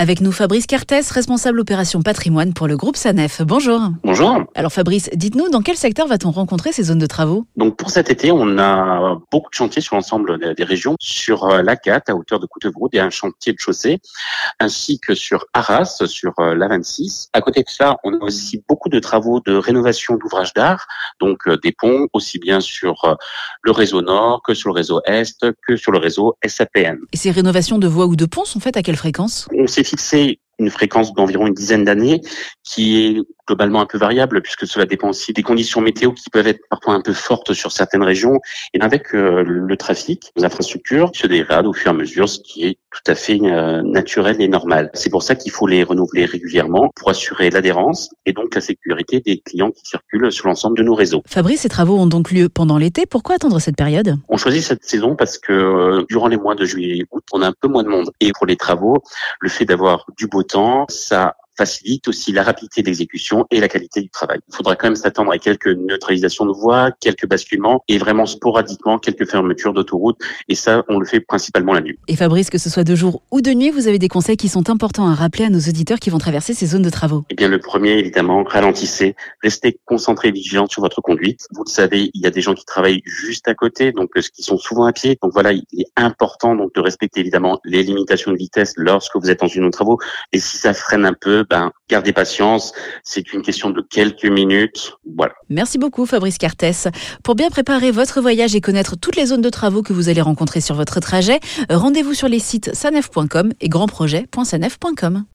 Avec nous Fabrice Cartès, responsable opération patrimoine pour le groupe SANEF. Bonjour. Bonjour. Alors Fabrice, dites-nous, dans quel secteur va-t-on rencontrer ces zones de travaux? Donc pour cet été, on a beaucoup de chantiers sur l'ensemble des régions, sur euh, la 4 à hauteur de Coutevroud et un chantier de chaussée, ainsi que sur Arras, sur euh, la 26. À côté de ça, on a aussi beaucoup de travaux de rénovation d'ouvrages d'art, donc euh, des ponts, aussi bien sur le réseau nord que sur le réseau est, que sur le réseau SAPN. Et ces rénovations de voies ou de ponts sont faites à quelle fréquence? On s'est fixé une fréquence d'environ une dizaine d'années qui est globalement un peu variable puisque cela dépend aussi des conditions météo qui peuvent être parfois un peu fortes sur certaines régions. Et avec euh, le trafic, les infrastructures se dégradent au fur et à mesure, ce qui est tout à fait euh, naturel et normal. C'est pour ça qu'il faut les renouveler régulièrement pour assurer l'adhérence et donc la sécurité des clients qui circulent sur l'ensemble de nos réseaux. Fabrice, ces travaux ont donc lieu pendant l'été. Pourquoi attendre cette période? On choisit cette saison parce que euh, durant les mois de juillet et août, on a un peu moins de monde. Et pour les travaux, le fait d'avoir du beau temps, ça facilite aussi la rapidité d'exécution et la qualité du travail. Il faudra quand même s'attendre à quelques neutralisations de voies, quelques basculements et vraiment sporadiquement quelques fermetures d'autoroutes. Et ça, on le fait principalement la nuit. Et Fabrice, que ce soit de jour ou de nuit, vous avez des conseils qui sont importants à rappeler à nos auditeurs qui vont traverser ces zones de travaux. Eh bien, le premier, évidemment, ralentissez, restez concentré, vigilant sur votre conduite. Vous le savez, il y a des gens qui travaillent juste à côté, donc euh, ce qui sont souvent à pied. Donc voilà, il est important donc de respecter évidemment les limitations de vitesse lorsque vous êtes dans une zone de travaux. Et si ça freine un peu, ben, gardez patience. C'est une question de quelques minutes. Voilà. Merci beaucoup, Fabrice Cartès. Pour bien préparer votre voyage et connaître toutes les zones de travaux que vous allez rencontrer sur votre trajet, rendez-vous sur les sites sanef.com et grandprojet.sanef.com.